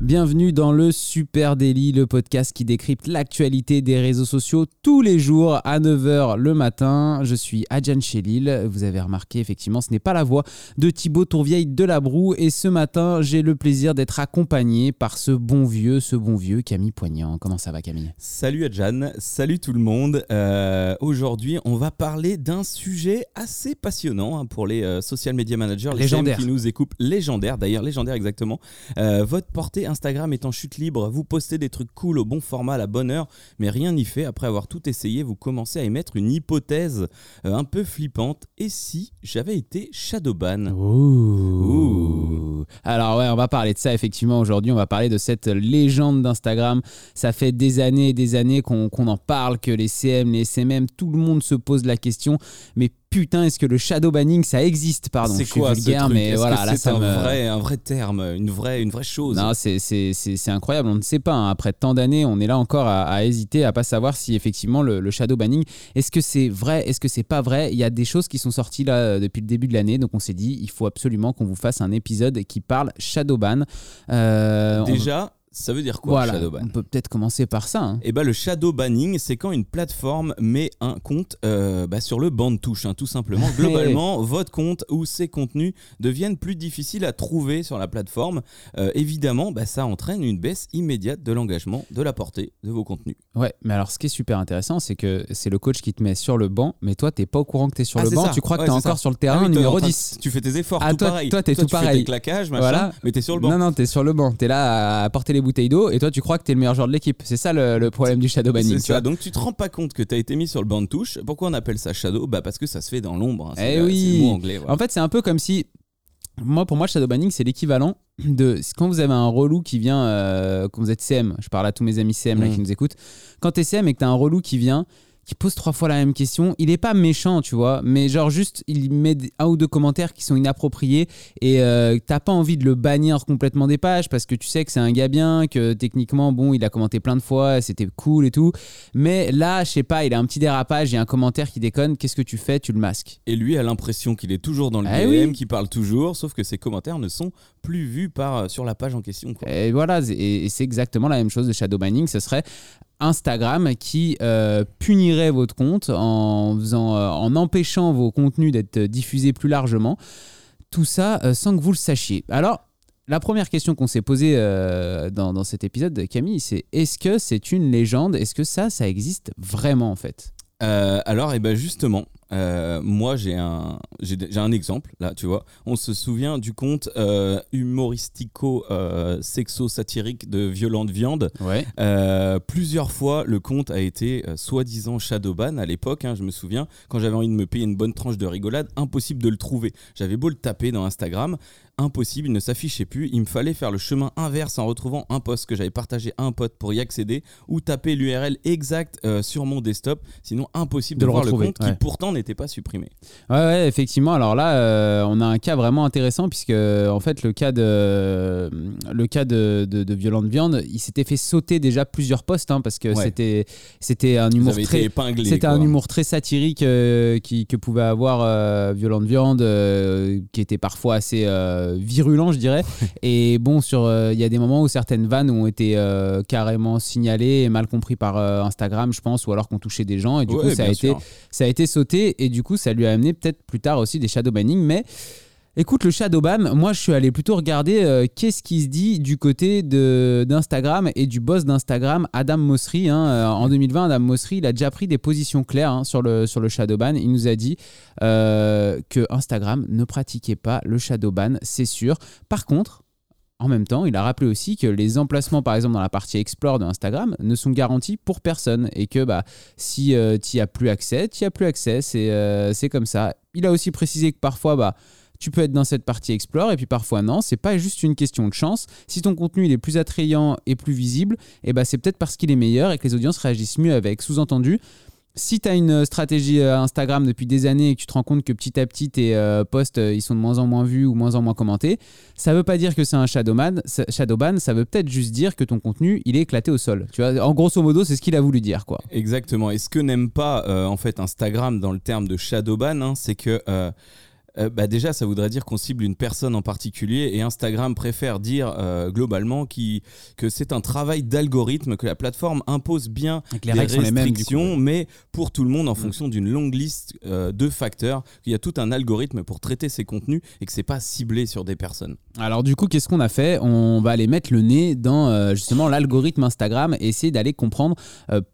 Bienvenue dans le Super Daily, le podcast qui décrypte l'actualité des réseaux sociaux tous les jours à 9h le matin. Je suis Adjan Chélil. Vous avez remarqué, effectivement, ce n'est pas la voix de Thibaut Tourvieille de la Broue. Et ce matin, j'ai le plaisir d'être accompagné par ce bon vieux, ce bon vieux Camille Poignant. Comment ça va, Camille? Salut Adjan, salut tout le monde. Euh, Aujourd'hui, on va parler d'un sujet assez passionnant hein, pour les euh, social media managers, les Légendaire. CM qui nous écoutent. Légendaire, d'ailleurs, légendaire exactement. Euh, votre portée Instagram est en chute libre. Vous postez des trucs cool au bon format, à la bonne heure, mais rien n'y fait. Après avoir tout essayé, vous commencez à émettre une hypothèse euh, un peu flippante. Et si j'avais été Shadowban? Ouh. Alors ouais, on va parler de ça effectivement aujourd'hui. On va parler de cette légende d'Instagram. Ça fait des années et des années qu'on qu'on en parle, que les CM, les SMM, tout le monde se pose la question. Mais putain, est-ce que le shadow banning ça existe? Pardon, C'est je suis quoi vulgaire, ce truc? mais voilà, là c'est ça un, me. vrai, un vrai terme, une vraie, une vraie chose? Non, c'est- c'est c'est- c'est incroyable, on ne sait pas. hein. Après tant d'années, on est là encore à, à hésiter, à pas savoir si effectivement le, le shadow banning, est-ce que c'est vrai, est-ce que c'est pas vrai? Il y a des choses qui sont sorties là euh, depuis le début de l'année, donc on s'est dit, il faut absolument qu'on vous fasse un épisode qui parle shadow ban. Euh, on- Déjà, ça veut dire quoi voilà, Shadowban on peut peut-être commencer par ça. hein. Eh ben, le shadow banning, c'est quand une plateforme met un compte euh, bah, sur le banc de touche, hein, tout simplement. Globalement, votre compte ou ses contenus deviennent plus difficiles à trouver sur la plateforme. Euh, évidemment, bah, ça entraîne une baisse immédiate de l'engagement, de la portée de vos contenus. Ouais, mais alors ce qui est super intéressant, c'est que c'est le coach qui te met sur le banc, mais toi, t'es pas au courant que t'es sur Ah, le banc, ça. tu crois que Ouais, t'es encore ça. sur le terrain Ah oui, numéro train de- 10. Tu fais tes efforts, Ah, tout toi- pareil. toi, t'es tout tu fais pareil. tes claquages, machin, Voilà. mais t'es sur le banc. Non, non, t'es sur le banc. T'es là à porter les bouteilles d'eau et toi, tu crois que t'es le meilleur joueur de l'équipe. C'est ça le, le problème du shadow banning. C'est vois. Donc tu te rends pas compte que tu as été mis sur le banc de touche. Pourquoi on appelle ça shadow? Bah parce que ça se fait dans l'ombre. hein. C'est Eh oui. le mot anglais. En fait, c'est un peu comme si. Moi, pour moi, shadow banning, c'est l'équivalent de quand vous avez un relou qui vient, euh, quand vous êtes CM, je parle à tous mes amis CM là, Mm. qui nous écoutent. Quand t'es CM et que t'as un relou qui vient, qui pose trois fois la même question, il est pas méchant, tu vois, mais genre juste, il met un ou deux commentaires qui sont inappropriés et euh, t'as pas envie de le bannir complètement des pages parce que tu sais que c'est un gars bien, que techniquement, bon, il a commenté plein de fois, c'était cool et tout. Mais là, je sais pas, il a un petit dérapage, il y a un commentaire qui déconne, qu'est-ce que tu fais? Tu le masques. Et lui a l'impression qu'il est toujours dans le Eh DM, oui. qu'il parle toujours, sauf que ses commentaires ne sont plus vus par, euh, sur la page en question. quoi. Et voilà, et, et c'est exactement la même chose de shadow banning. Ce serait Instagram qui euh, punirait votre compte en, faisant, euh, en empêchant vos contenus d'être diffusés plus largement. Tout ça euh, sans que vous le sachiez. Alors, la première question qu'on s'est posée dans, dans cet épisode, Camille, c'est est-ce que c'est une légende? Est-ce que ça, ça existe vraiment en fait? Alors, et ben justement, euh, moi j'ai un, j'ai un exemple là, tu vois. On se souvient du conte euh, humoristico-sexo-satirique de Violente Viande. Ouais. Euh, plusieurs fois, le compte a été euh, soi-disant shadowban à l'époque. hein, je me souviens, quand j'avais envie de me payer une bonne tranche de rigolade, impossible de le trouver. J'avais beau le taper dans Instagram, impossible, il ne s'affichait plus. Il me fallait faire le chemin inverse en retrouvant un post que j'avais partagé à un pote pour y accéder ou taper l'URL exact euh, sur mon desktop. Sinon, impossible De de, le voir retrouver, le compte ouais. qui pourtant n'était pas supprimé. Ouais, ouais, effectivement. Alors là, euh, on a un cas vraiment intéressant puisque en fait le cas de le cas de, de, de Violente Viande, il s'était fait sauter déjà plusieurs postes hein, parce que Ouais. c'était c'était un humour très épinglé. c'était un humour très satirique euh, qui, que pouvait avoir Violente Viande, qui était parfois assez euh, virulent, je dirais. et bon, sur euh, il y a des moments où certaines vannes ont été euh, carrément signalées et mal compris par Instagram, je pense, ou alors qu'on touchait des gens. Et du Ouais, coup, ça a été ça a été sauté et du coup ça lui a amené peut-être plus tard aussi des shadow banning mais écoute le shadow ban moi je suis allé plutôt regarder euh, qu'est-ce qui se dit du côté d'Instagram et du boss d'Instagram Adam Mosseri hein. Euh, en 2020 Adam Mosseri il a déjà pris des positions claires hein, sur le sur le shadow ban il nous a dit euh, que Instagram ne pratiquait pas le shadow ban c'est sûr par contre en même temps, il a rappelé aussi que les emplacements, par exemple, dans la partie Explore de Instagram, ne sont garantis pour personne et que bah, si tu n'y as plus accès, tu n'y as plus accès. C'est c'est comme ça. Il a aussi précisé que parfois, bah, tu peux être dans cette partie Explore et puis parfois non. C'est pas juste une question de chance. Si ton contenu il est plus attrayant et plus visible, et bah, c'est peut-être parce qu'il est meilleur et que les audiences réagissent mieux avec. Sous-entendu, si tu as une stratégie euh, Instagram depuis des années et que tu te rends compte que petit à petit tes euh, posts euh, ils sont de moins en moins vus ou moins en moins commentés, ça veut pas dire que c'est un ça- shadowban, ça veut peut-être juste dire que ton contenu il est éclaté au sol. Tu vois, en grosso modo, c'est ce qu'il a voulu dire quoi. Exactement. Et ce que n'aime pas euh, en fait Instagram dans le terme de shadowban, hein, c'est que euh, euh, bah déjà ça voudrait dire qu'on cible une personne en particulier et Instagram préfère dire euh, globalement qui, que c'est un travail d'algorithme que la plateforme impose bien les des les mêmes. restrictions, mais pour tout le monde en Mm. fonction d'une longue liste euh, de facteurs. Il y a tout un algorithme pour traiter ces contenus et que c'est pas ciblé sur des personnes. Alors du coup, qu'est-ce qu'on a fait? On va aller mettre le nez dans justement l'algorithme Instagram et essayer d'aller comprendre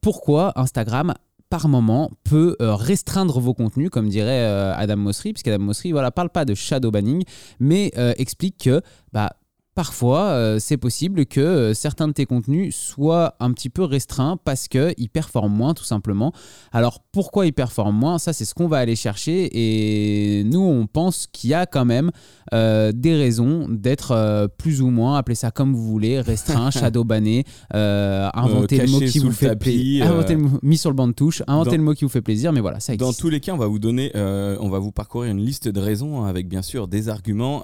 pourquoi Instagram par moment peut euh, restreindre vos contenus, comme dirait euh, Adam Mosseri, puisqu'Adam Mosseri voilà, parle pas de shadow banning, mais euh, explique que bah, parfois euh, c'est possible que euh, certains de tes contenus soient un petit peu restreints parce qu'ils performent moins tout simplement. Alors pourquoi ils performent moins? Ça c'est ce qu'on va aller chercher et nous on pense qu'il y a quand même euh, des raisons d'être plus ou moins, appelez ça comme vous voulez, restreint, shadowbanné, euh, inventer le mot qui vous fait plaisir, inventer le mot- mis sur le banc de touche, inventer dans- le mot qui vous fait plaisir, mais voilà, ça Dans existe. tous les cas, on va vous donner, on va vous parcourir une liste de raisons hein, avec bien sûr des arguments.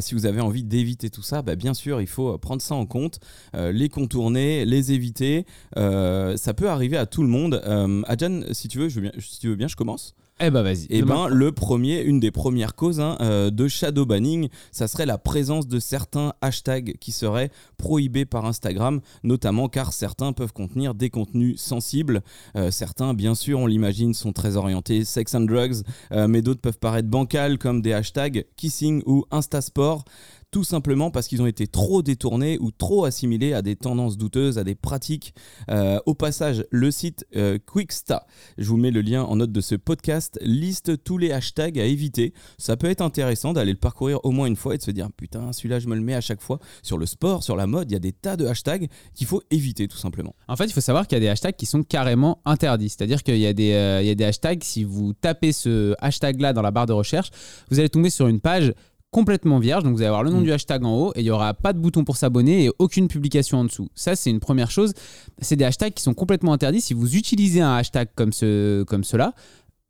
Si vous avez envie d'éviter tout ça, bah, bien sûr, il faut prendre ça en compte, euh, les contourner, les éviter. Euh, ça peut arriver à tout le monde. Euh, Adjan, si tu veux, je veux bien, si tu veux bien, je commence. Eh ben vas-y. Demain. ben, le premier, une des premières causes hein, euh, de shadow banning, ça serait la présence de certains hashtags qui seraient prohibés par Instagram, notamment car certains peuvent contenir des contenus sensibles. Euh, certains, bien sûr, on l'imagine, sont très orientés sex and drugs, euh, mais d'autres peuvent paraître bancals comme des hashtags kissing ou instasport. Tout simplement parce qu'ils ont été trop détournés ou trop assimilés à des tendances douteuses, à des pratiques. Euh, au passage, le site euh, Quicksta, je vous mets le lien en note de ce podcast, liste tous les hashtags à éviter. Ça peut être intéressant d'aller le parcourir au moins une fois et de se dire putain, celui-là, je me le mets à chaque fois. Sur le sport, sur la mode, il y a des tas de hashtags qu'il faut éviter tout simplement. En fait, il faut savoir qu'il y a des hashtags qui sont carrément interdits. C'est-à-dire qu'il y, a des, euh, il y a des hashtags, si vous tapez ce hashtag-là dans la barre de recherche, vous allez tomber sur une page complètement vierge. Donc vous allez avoir le nom Mm. du hashtag en haut et il n'y aura pas de bouton pour s'abonner et aucune publication en dessous. Ça, c'est une première chose. C'est des hashtags qui sont complètement interdits. Si vous utilisez un hashtag comme, ce, comme cela,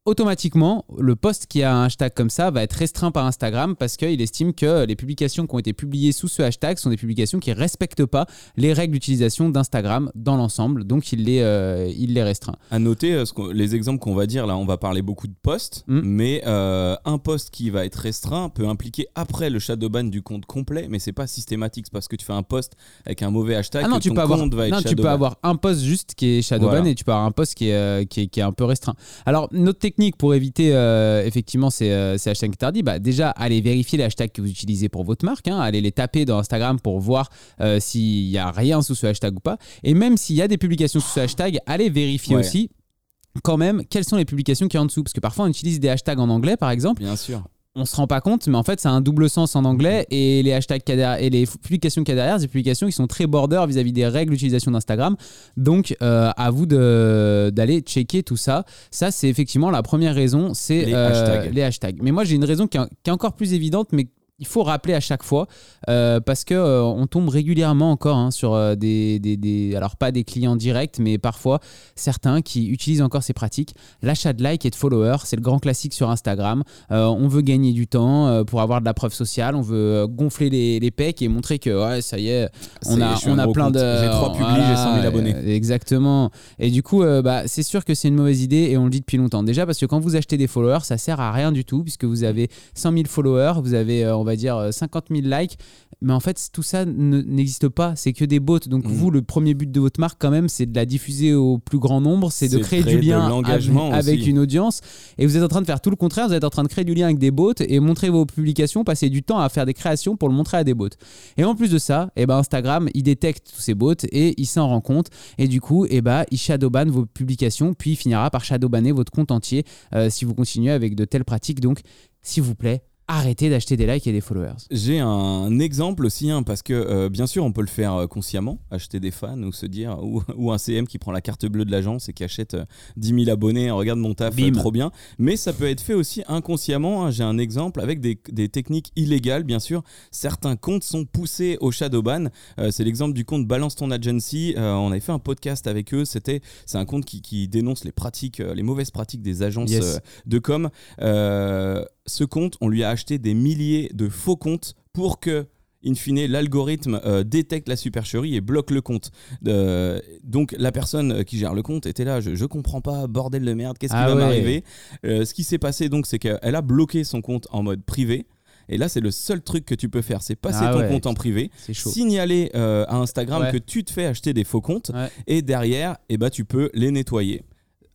automatiquement, le post qui a un hashtag comme ça va être restreint par Instagram parce qu'il estime que les publications qui ont été publiées sous ce hashtag sont des publications qui ne respectent pas les règles d'utilisation d'Instagram dans l'ensemble. Donc, il les, euh, il les restreint. À noter, euh, les exemples qu'on va dire là, on va parler beaucoup de posts, Mm. mais euh, un post qui va être restreint peut impliquer après le shadowban du compte complet, mais c'est pas systématique c'est parce que tu fais un post avec un mauvais hashtag Ah non, que tu ton peux, avoir, compte va être non tu peux avoir un post juste qui est shadowban Voilà. et tu peux avoir un post qui est, qui est, qui est un peu restreint. Alors, notre technique pour éviter euh, effectivement ces, euh, ces hashtags interdits, bah, déjà, allez vérifier les hashtags que vous utilisez pour votre marque, hein, allez les taper dans Instagram pour voir euh, s'il n'y a rien sous ce hashtag ou pas. Et même s'il y a des publications sous ce hashtag, allez vérifier Ouais. aussi quand même quelles sont les publications qui a en dessous. Parce que parfois, on utilise des hashtags en anglais, par exemple Bien sûr. On se rend pas compte, mais en fait, ça a un double sens en anglais et les hashtags qu'il y a derrière- et les publications qu'il y a derrière, c'est des publications qui sont très border vis-à-vis des règles d'utilisation d'Instagram. Donc, euh, à vous de- d'aller checker tout ça. Ça, c'est effectivement la première raison, c'est Les euh, hashtags. les hashtags. Mais moi, j'ai une raison qui est, qui est encore plus évidente, mais il faut rappeler à chaque fois euh, parce que euh, on tombe régulièrement encore hein, sur euh, des, des- des- alors pas des clients directs mais parfois certains qui utilisent encore ces pratiques l'achat de likes et de followers c'est le grand classique sur Instagram on veut gagner du temps pour avoir de la preuve sociale on veut gonfler les, les pecs et montrer que ouais, ça y est on a, on a plein compte. de J'ai trois publis, j'ai 100 000 abonnés. exactement et du coup bah, c'est sûr que c'est une mauvaise idée et on le dit depuis longtemps déjà parce que quand vous achetez des followers ça sert à rien du tout puisque vous avez 100 000 followers vous avez on va dire euh, 50 000 likes. Mais en fait tout ça ne- n'existe pas. C'est que des bots. Donc Mhm. vous le premier but de votre marque quand même c'est de la diffuser au plus grand nombre. C'est de créer créer du lien l'engagement avec, une audience. Et vous êtes en train de faire tout le contraire. Vous êtes en train de créer du lien avec des bots et montrer vos publications passer du temps à faire des créations pour le montrer à des bots. Et en plus de ça eh ben Instagram il détecte tous ces bots et il s'en rend compte. Et du coup eh ben, il shadowban vos publications puis il finira par shadowbanner votre compte entier euh, si vous continuez avec de telles pratiques. Donc s'il vous plaît arrêter d'acheter des likes et des followers. J'ai un exemple aussi, hein, parce que euh, bien sûr, on peut le faire euh, consciemment, acheter des fans ou se dire, ou, ou un CM qui prend la carte bleue de l'agence et qui achète euh, 10 000 abonnés, regarde mon taf, Bim. euh, trop bien. Mais ça peut être fait aussi inconsciemment. hein. J'ai un exemple avec des, des techniques illégales, bien sûr. Certains comptes sont poussés au shadow ban. Euh, c'est l'exemple du compte Balance ton agency. Euh, on avait fait un podcast avec eux. C'était, c'est un compte qui, qui dénonce les pratiques, les mauvaises pratiques des agences Yes. euh, de com. Ce compte, on lui a acheté des milliers de faux comptes pour que in fine, l'algorithme euh, détecte la supercherie et bloque le compte. Euh, donc la personne euh, qui gère le compte était là, je, je comprends pas, bordel de merde, qu'est-ce qui Ah va ouais. m'arriver? Euh, Ce qui s'est passé donc, c'est qu'elle a bloqué son compte en mode privé. Et là, c'est le seul truc que tu peux faire, c'est passer Ah ton ouais. compte en privé, signaler à Instagram Ouais. que tu te fais acheter des faux comptes, et derrière, eh ben, tu peux les nettoyer.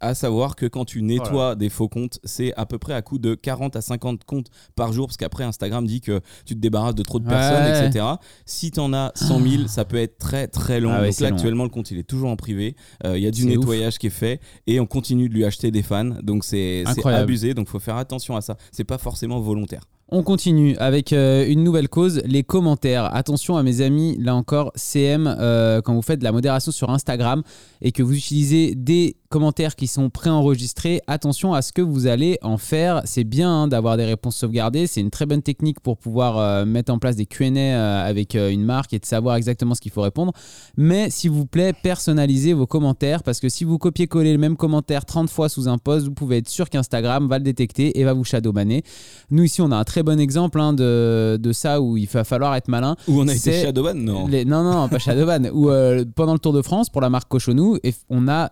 À savoir que quand tu nettoies des faux comptes, c'est à peu près à coût de 40 à 50 comptes par jour, parce qu'après Instagram dit que tu te débarrasses de trop de Ouais. personnes, etc. Si tu en as 100 000, ça peut être très très long. Ah ouais, Donc là, long. actuellement, le compte il est toujours en privé. Euh, Il y a du nettoyage qui est fait et on continue de lui acheter des fans. Donc c'est abusé. Donc faut faire attention à ça. C'est pas forcément volontaire. On continue avec euh, une nouvelle cause, les commentaires. Attention à mes amis, là encore, CM, euh, quand vous faites de la modération sur Instagram et que vous utilisez des commentaires qui sont préenregistrés, attention à ce que vous allez en faire. C'est bien hein, d'avoir des réponses sauvegardées, c'est une très bonne technique pour pouvoir euh, mettre en place des Q&A euh, avec euh, une marque et de savoir exactement ce qu'il faut répondre. Mais s'il vous plaît, personnalisez vos commentaires parce que si vous copiez-collez le même commentaire 30 fois sous un post, vous pouvez être sûr qu'Instagram va le détecter et va vous shadowbanner. Nous ici, on a un très bon exemple hein, de, de ça où il va falloir être malin. Où on a été Shadowban Non. Les- non, non, pas Shadowban. où euh, pendant le Tour de France, pour la marque Cochonou, on a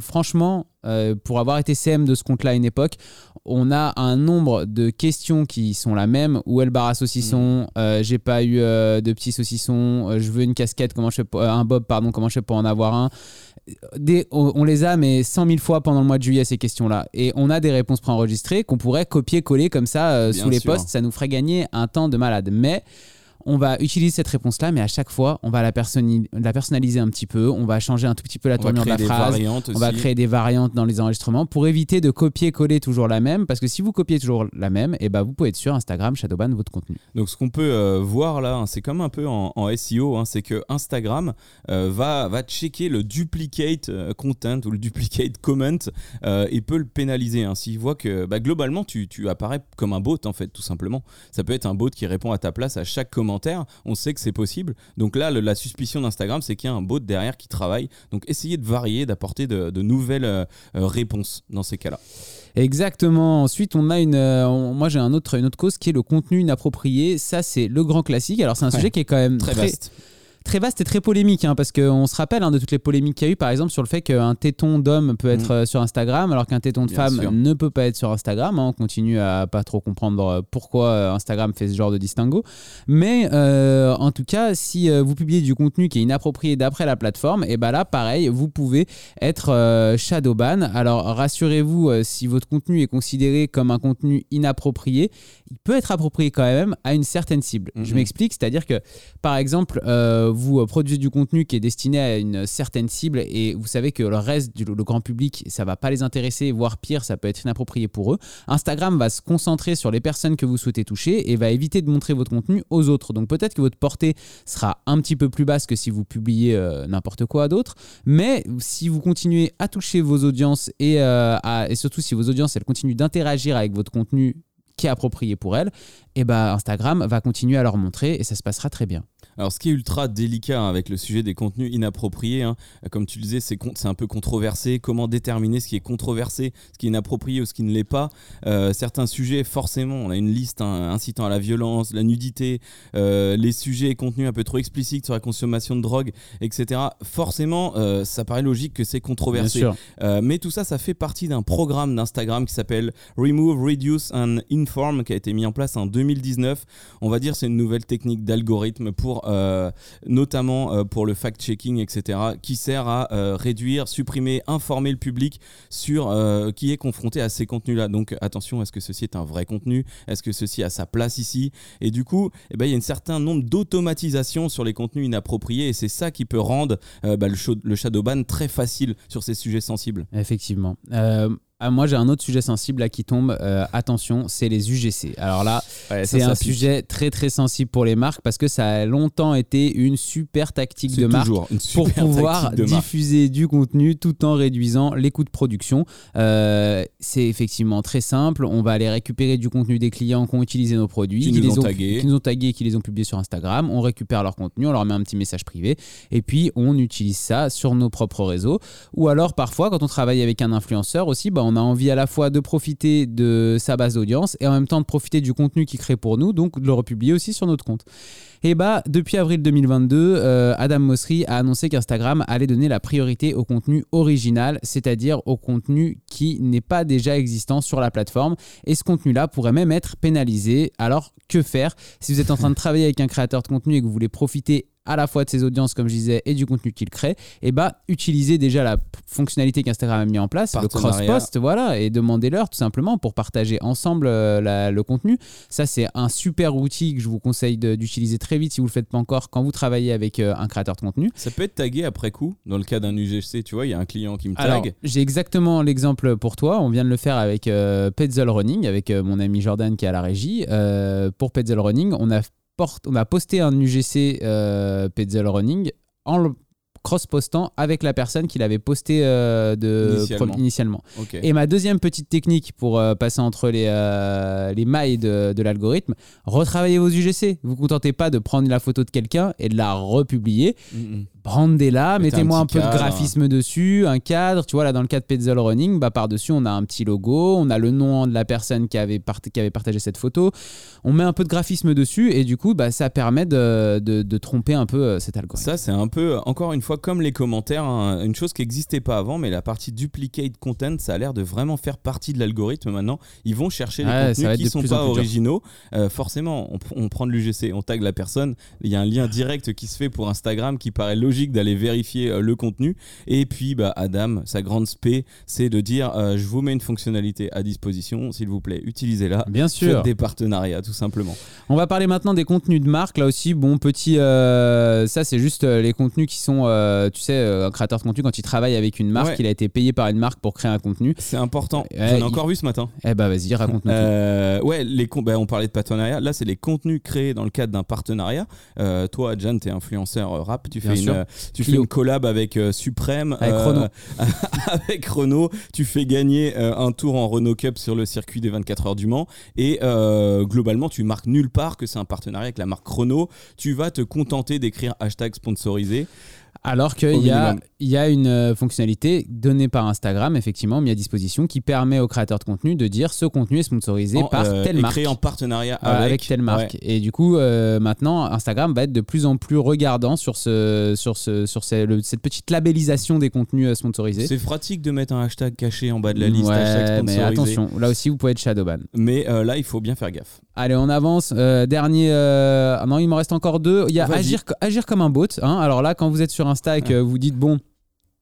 franchement, euh, pour avoir été CM de ce compte-là à une époque, on a un nombre de questions qui sont la même. Où est le bar à saucisson Euh, J'ai pas eu euh, de petits saucissons. Je veux une casquette. Comment je fais pour- un bob, pardon. Comment je fais pour en avoir un Des- on, on les a, mais 100 000 fois pendant le mois de juillet, ces questions-là. Et on a des réponses préenregistrées qu'on pourrait copier-coller comme ça sous les sûr. posts. Ça nous ferait gagner un temps de malade. Mais on va utiliser cette réponse-là, mais à chaque fois, on va la, personnaliser un petit peu. On va changer un tout petit peu la On va tournure de créer la des phrase. On va créer des variantes dans les enregistrements pour éviter de copier-coller toujours la même. Parce que si vous copiez toujours la même, et ben vous pouvez être sûr, Instagram shadowban votre contenu. Donc ce qu'on peut euh, voir là, hein, c'est comme un peu en, en SEO, hein, c'est que Instagram euh, va, va checker le duplicate euh, content ou le duplicate comment euh, et peut le pénaliser. hein. S'il voit que bah, globalement tu, tu apparais comme un bot en fait tout simplement. Ça peut être un bot qui répond à ta place à chaque commentaire. On sait que c'est possible. Donc là le- la suspicion d'Instagram c'est qu'il y a un bot derrière qui travaille. Donc essayez de varier, d'apporter de, de nouvelles euh, réponses dans ces cas-là. Exactement. Ensuite, on a une. euh, on- moi, j'ai un autre, une autre cause qui est le contenu inapproprié. Ça, c'est le grand classique. Alors, c'est un Ouais. sujet qui est quand même Très vaste. Très vaste et très polémique, hein, parce qu'on se rappelle hein, de toutes les polémiques qu'il y a eu, par exemple, sur le fait qu'un téton d'homme peut être Mm. euh, sur Instagram, alors qu'un téton de Bien femme sûr. ne peut pas être sur Instagram. hein. on continue à pas trop comprendre euh, pourquoi euh, Instagram fait ce genre de distinguo. Mais euh, en tout cas, si vous publiez du contenu qui est inapproprié d'après la plateforme, et ben là, pareil, vous pouvez être euh, shadowban. Alors, rassurez-vous, euh, si votre contenu est considéré comme un contenu inapproprié, il peut être approprié quand même à une certaine cible. Je Mhm. m'explique, c'est-à-dire que par exemple, vous euh, produisez du contenu qui est destiné à une certaine cible et vous savez que le reste du le grand public, ça va pas les intéresser, voire pire, ça peut être inapproprié pour eux. Instagram va se concentrer sur les personnes que vous souhaitez toucher et va éviter de montrer votre contenu aux autres. Donc peut-être que votre portée sera un petit peu plus basse que si vous publiez euh, n'importe quoi d'autre, mais si vous continuez à toucher vos audiences et, euh, et surtout si vos audiences elles continuent d'interagir avec votre contenu qui est approprié pour elles, et ben Instagram va continuer à leur montrer et ça se passera très bien. Alors, ce qui est ultra délicat hein, avec le sujet des contenus inappropriés, hein, comme tu le disais, c'est un peu controversé. Comment déterminer ce qui est controversé, ce qui est inapproprié ou ce qui ne l'est pas? Euh, Certains sujets, forcément, on a une liste hein, incitant à la violence, la nudité, euh, les sujets et contenus un peu trop explicites sur la consommation de drogue, etc. Forcément, euh, ça paraît logique que c'est controversé. Mais tout ça, ça fait partie d'un programme d'Instagram qui s'appelle Remove, Reduce and Qui a été mis en place en 2019. On va dire c'est une nouvelle technique d'algorithme pour, euh, notamment euh, pour le fact-checking, etc., qui sert à euh, réduire, supprimer, informer le public sur qui est confronté à ces contenus-là. Donc attention, est-ce que ceci est un vrai contenu? Est-ce que ceci a sa place ici? Et du coup, eh ben, il y a un certain nombre d'automatisation sur les contenus inappropriés, et c'est ça qui peut rendre bah, le, le shadowban très facile sur ces sujets sensibles. Effectivement. Ah, moi, j'ai un autre sujet sensible là qui tombe. Euh, attention, c'est les UGC. Alors là, Ouais, c'est un pique. sujet très très sensible pour les marques parce que ça a longtemps été une super tactique de marque pour pouvoir marque. diffuser du contenu tout en réduisant les coûts de production. Euh, c'est effectivement très simple. On va aller récupérer du contenu des clients qui ont utilisé nos produits, Qui qui, nous les ont tagués. qui nous ont tagués, qui les ont publiés sur Instagram. On récupère leur contenu, on leur met un petit message privé et puis on utilise ça sur nos propres réseaux. Ou alors parfois, quand on travaille avec un influenceur aussi, bah, on a envie à la fois de profiter de sa base d'audience et en même temps de profiter du contenu qu'il crée pour nous, donc de le republier aussi sur notre compte. Et bah, depuis avril 2022, euh, Adam Mosseri a annoncé qu'Instagram allait donner la priorité au contenu original, c'est-à-dire au contenu qui n'est pas déjà existant sur la plateforme. Et ce contenu-là pourrait même être pénalisé. Alors, que faire? Si vous êtes en train de travailler avec un créateur de contenu et que vous voulez profiter à la fois de ses audiences, comme je disais, et du contenu qu'il crée, et bah, utilisez déjà la fonctionnalité qu'Instagram a mis en place, le cross-post, voilà, et demandez-leur tout simplement pour partager ensemble euh, la- le contenu. Ça, c'est un super outil que je vous conseille d'utiliser très vite si vous le faites pas encore quand vous travaillez avec euh, un créateur de contenu. Ça peut être tagué après coup, dans le cas d'un UGC, tu vois, il y a un client qui me Alors, tag. j'ai exactement l'exemple pour toi. On vient de le faire avec euh, Petzl Running, avec euh, mon ami Jordan qui est à la régie. Euh, pour Petzl Running, on a, porte- on a posté un UGC Petzl Running en le cross-postant avec la personne qui l'avait posté euh, de, Initialement. Et ma deuxième petite technique pour euh, passer entre les, euh, les mailles de, de l'algorithme, retravaillez vos UGC. Vous ne vous contentez pas de prendre la photo de quelqu'un et de la republier. Mm, mm. Brandez-la, Mettez mettez-moi un peu de graphisme dessus, un cadre. Tu vois, là, dans le cas de Petzl Running, bah, par-dessus, on a un petit logo, on a le nom de la personne qui avait, part- qui avait partagé cette photo. On met un peu de graphisme dessus et du coup, bah, ça permet de, de- de tromper un peu euh, cet algorithme. Ça, c'est un peu, encore une fois, comme les commentaires, hein, une chose qui n'existait pas avant, mais la partie duplicate content, ça a l'air de vraiment faire partie de l'algorithme maintenant. Ils vont chercher les Ouais, contenus qui sont pas originaux. Euh, forcément, on, on prend de l'UGC, on tag la personne. Il y a un lien direct qui se fait pour Instagram qui paraît logique d'aller vérifier euh, le contenu. Et puis, bah, Adam, sa grande spé, c'est de dire euh, je vous mets une fonctionnalité à disposition, s'il vous plaît, utilisez-la. Bien sûr. Faites des partenariats, tout simplement. On va parler maintenant des contenus de marque. Là aussi, bon, petit. euh, ça, c'est juste les contenus qui sont. euh, tu sais, un créateur de contenu, quand il travaille avec une marque, Ouais. il a été payé par une marque pour créer un contenu. C'est important. J'en ai il- encore vu ce matin. Eh bah, vas-y, raconte-nous. ouais, les bah, on parlait de partenariat. Là, c'est les contenus créés dans le cadre d'un partenariat. Toi, Jan, t'es influenceur euh, rap. Tu fais, une. Euh, tu fais une collab avec euh, Suprême. Avec Renault. avec Renault. Tu fais gagner euh, un tour en Renault Cup sur le circuit des 24 heures du Mans. Et euh, globalement, tu marques nulle part que c'est un partenariat avec la marque Renault. Tu vas te contenter d'écrire hashtag sponsorisé. Alors qu'il y a, y une euh, fonctionnalité donnée par Instagram, effectivement, mis à disposition, qui permet aux créateurs de contenu de dire ce contenu est sponsorisé En, par euh, telle marque. créé en partenariat avec, avec, telle marque. Ouais. Et du coup, euh, maintenant, Instagram va être de plus en plus regardant sur, ce, sur, ce, sur ce- le- cette petite labellisation des contenus euh, sponsorisés. C'est pratique de mettre un hashtag caché en bas de la liste, Ouais, hashtag mais attention, là aussi, vous pouvez être shadowban. Mais là, il faut bien faire gaffe. Allez, on avance. Dernier. ah non, il m'en reste encore deux. Il y a agir, agir comme un bot. hein. Alors là, quand vous êtes sur Insta et que vous dites bon.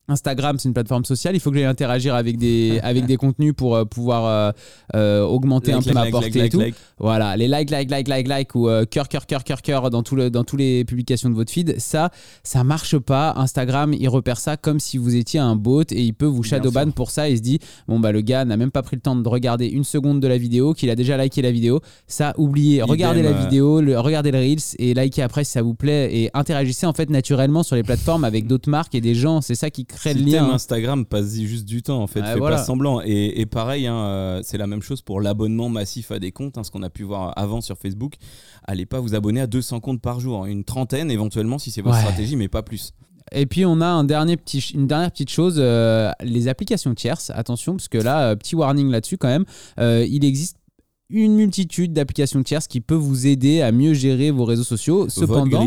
Instagram, c'est une plateforme sociale. Il faut que j'aille interagir avec des, avec des contenus pour euh, pouvoir euh, euh, augmenter un Like, peu ma portée like, et tout. like. Voilà, les like, like, like, like, like ou cœur, cœur, cœur, cœur, cœur dans, tout le, dans tous les publications de votre feed, ça, ça marche pas. Instagram, il repère ça comme si vous étiez un bot et il peut vous shadowban pour ça. Il se dit, bon, bah le gars n'a même pas pris le temps de regarder une seconde de la vidéo, qu'il a déjà liké la vidéo. Ça, oubliez, regardez la vidéo, le, regardez le Reels et likez après si ça vous plaît et interagissez en fait naturellement sur les plateformes avec d'autres marques et des gens. C'est ça qui crée Si le lien. hein. Instagram, passe-y juste du temps en fait, fais voilà. pas semblant. Et, et pareil, hein, euh, c'est la même chose pour l'abonnement massif à des comptes, hein, ce qu'on a pu voir avant sur Facebook. Allez pas vous abonner à 200 comptes par jour, une trentaine éventuellement si c'est votre Ouais. stratégie, mais pas plus. Et puis on a un dernier petit, une dernière petite chose, euh, les applications tierces. Attention, parce que là, euh, petit warning là-dessus quand même, euh, il existe une multitude d'applications tierces qui peuvent vous aider à mieux gérer vos réseaux sociaux. Cependant,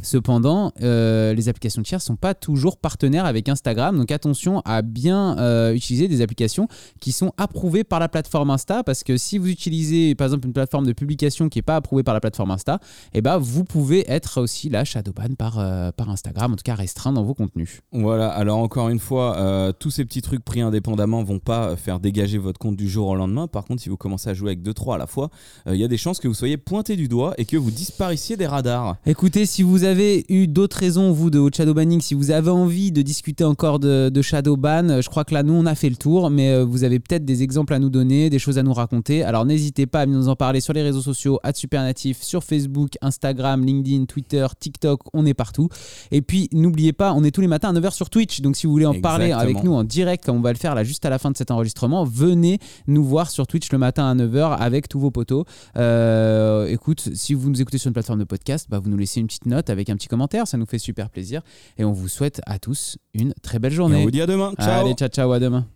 cependant euh, les applications tierces sont pas toujours partenaires avec Instagram. Donc attention à bien euh, utiliser des applications qui sont approuvées par la plateforme Insta. Parce que si vous utilisez par exemple une plateforme de publication qui n'est pas approuvée par la plateforme Insta, eh ben, vous pouvez être aussi là shadowban par, euh, par Instagram, en tout cas restreint dans vos contenus. Voilà, alors encore une fois, tous ces petits trucs pris indépendamment vont pas faire dégager votre compte du jour au lendemain. Par contre, si vous commencez à jouer avec deux, trois à la fois, euh, il y a des chances que vous soyez pointé du doigt et que vous disparaissiez des radars. Écoutez, si vous avez eu d'autres raisons, vous, de votre shadow banning, si vous avez envie de discuter encore de, de shadow ban, euh, je crois que là, nous, on a fait le tour, mais euh, vous avez peut-être des exemples à nous donner, des choses à nous raconter. Alors n'hésitez pas à nous en parler sur les réseaux sociaux, à Supernatif, sur Facebook, Instagram, LinkedIn, Twitter, TikTok, on est partout. Et puis n'oubliez pas, on est tous les matins à 9h sur Twitch, donc si vous voulez en parler avec nous en direct, comme on va le faire là juste à la fin de cet enregistrement, venez nous voir sur Twitch le matin à 9h avec tous vos potos. Euh, écoute, si vous nous écoutez sur une plateforme de podcast, bah, vous nous laissez une petite note avec un petit commentaire, ça nous fait super plaisir. Et on vous souhaite à tous une très belle Et journée. on vous dit à demain. Ciao Allez, ciao, ciao, à demain.